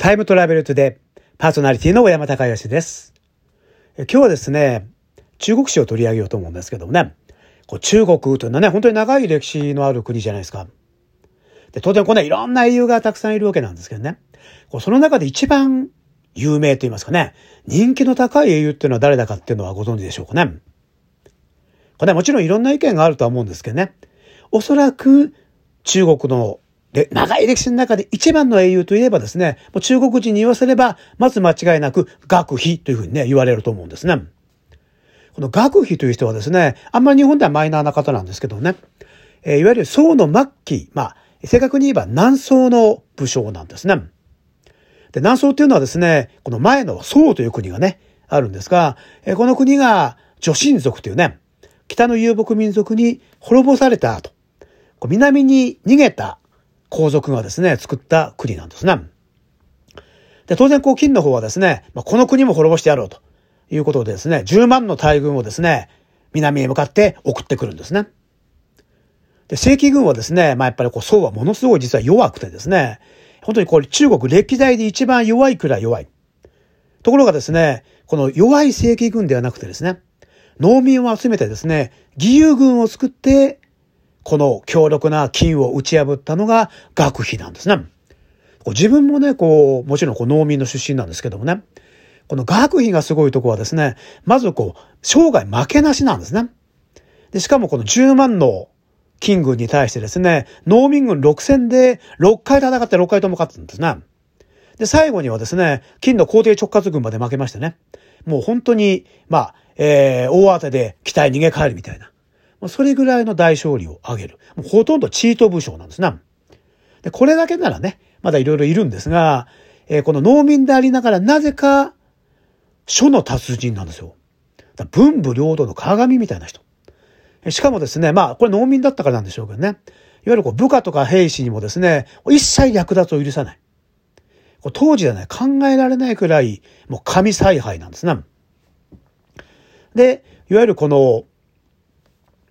タイムトラベルトでパーソナリティの小山隆義です。今日はですね、中国史を取り上げようと思うんですけどもね、こう中国というのはね、本当に長い歴史のある国じゃないですか。で当然この、ね、いろんな英雄がたくさんいるわけなんですけどね、こうその中で一番有名と言いますかね、人気の高い英雄っていうのは誰だかっていうのはご存知でしょうかね。これはもちろんいろんな意見があるとは思うんですけどね、おそらく中国ので、長い歴史の中で一番の英雄といえばですね、もう中国人に言わせれば、まず間違いなく学費というふうにね、言われると思うんですね。この学費という人はですね、あんまり日本ではマイナーな方なんですけどね、えー、いわゆる宋の末期、まあ、正確に言えば南宋の武将なんですね。で、南宋っていうのはですね、この前の宋という国がね、あるんですが、えー、この国が女神族というね、北の遊牧民族に滅ぼされた後、南に逃げた皇族がですね、作った国なんですね。で、当然、こう、金の方はですね、まあ、この国も滅ぼしてやろうということでですね、10万の大軍をですね、南へ向かって送ってくるんですね。で、正規軍はですね、まあ、やっぱりこう、宋はものすごい実は弱くてですね、本当にこれ中国歴代で一番弱いくらい弱い。ところがですね、この弱い正規軍ではなくてですね、農民を集めてですね、義勇軍を作ってこの強力な金を打ち破ったのが学費なんですね。自分もね、こう、もちろんこう農民の出身なんですけどもね、この学費がすごいとこはですね、まずこう、生涯負けなしなんですね。で、しかもこの10万の金軍に対してですね、農民軍6戦で6回戦って6回とも勝ったんですね。で、最後にはですね、金の皇帝直轄軍まで負けましてね、もう本当に、まあ、えー、大当てで期待逃げ帰るみたいな。それぐらいの大勝利を挙げる。もうほとんどチート武将なんですな。で、これだけならね、まだいろいろいるんですが、えー、この農民でありながらなぜか、書の達人なんですよ。文武両道の鏡みたいな人。しかもですね、まあ、これ農民だったからなんでしょうけどね。いわゆるこう部下とか兵士にもですね、一切略奪を許さない。こ当時ではね、考えられないくらい、もう神采配なんですね。で、いわゆるこの、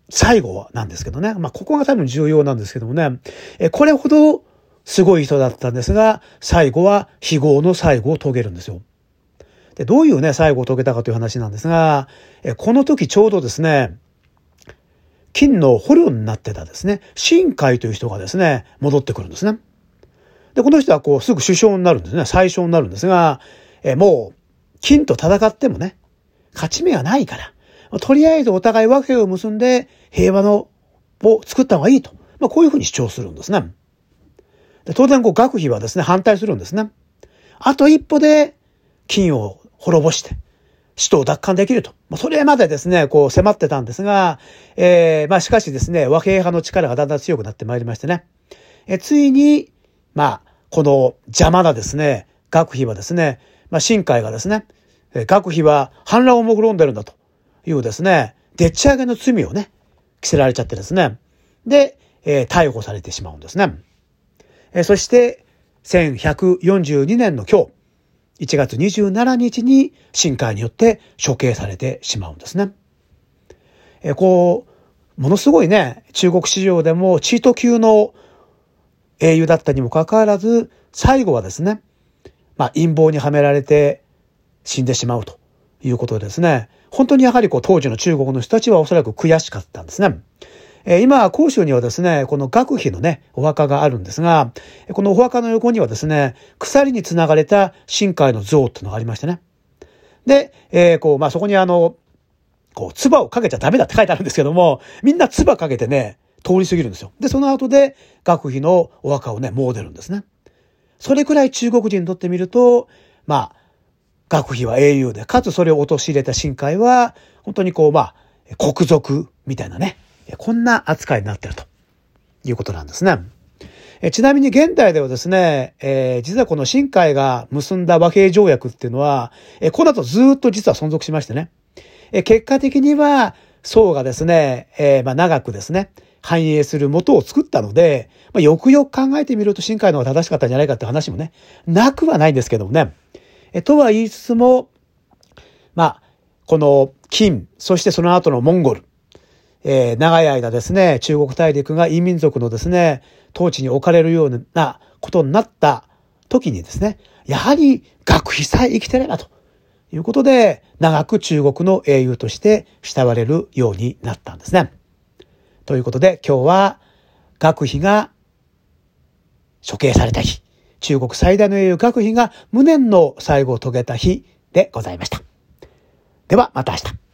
最後なんですけどね。まあ、ここが多分重要なんですけどもね。え、これほどすごい人だったんですが、最後は非業の最後を遂げるんですよ。で、どういうね、最後を遂げたかという話なんですが、え、この時ちょうどですね、金の捕虜になってたですね、新海という人がですね、戻ってくるんですね。で、この人はこう、すぐ首相になるんですね。最初になるんですが、え、もう、金と戦ってもね、勝ち目がないから、とりあえずお互い和平を結んで平和のを作った方がいいと。まあ、こういうふうに主張するんですね。で当然、こう、学費はですね、反対するんですね。あと一歩で、金を滅ぼして、首都を奪還できると。まあ、それまでですね、こう迫ってたんですが、えー、まあしかしですね、和平派の力がだんだん強くなってまいりましてね。えついに、まあ、この邪魔なですね、学費はですね、まあ、新海がですね、学費は反乱を目論んでるんだと。いうですね、でっち上げの罪をね、着せられちゃってですね。で、えー、逮捕されてしまうんですね。えー、そして、1142年の今日、1月27日に新海によって処刑されてしまうんですね。えー、こう、ものすごいね、中国市場でもチート級の英雄だったにもかかわらず、最後はですね、まあ陰謀にはめられて死んでしまうということですね、本当にやはりこう当時の中国の人たちはおそらく悔しかったんですね。え今、甲州にはですね、この学費のね、お墓があるんですが、このお墓の横にはですね、鎖につながれた深海の像っていうのがありましてね。で、えー、こう、まあ、そこにあの、こう、唾をかけちゃダメだって書いてあるんですけども、みんな唾かけてね、通り過ぎるんですよ。で、その後で、学費のお墓をね、詣でるんですね。それくらい中国人にとってみると、まあ、学費は英雄で、かつそれを陥れた深海は、本当にこう、まあ、国賊みたいなね、こんな扱いになってるということなんですね。ちなみに現代ではですね、えー、実はこの深海が結んだ和平条約っていうのは、えこの後ずっと実は存続しましてね。え結果的には、宋がですね、えー、まあ長くですね、繁栄する元を作ったので、まあ、よくよく考えてみると深海の方が正しかったんじゃないかって話もね、なくはないんですけどもね。えとは言いつつも、まあ、この金、そしてその後のモンゴル、えー、長い間ですね、中国大陸が異民族のですね、統治に置かれるようなことになった時にですね、やはり学費さえ生きてればということで、長く中国の英雄として慕われるようになったんですね。ということで今日は学費が処刑された日、中国最大の英雄学費が無念の最後を遂げた日でございました。ではまた明日。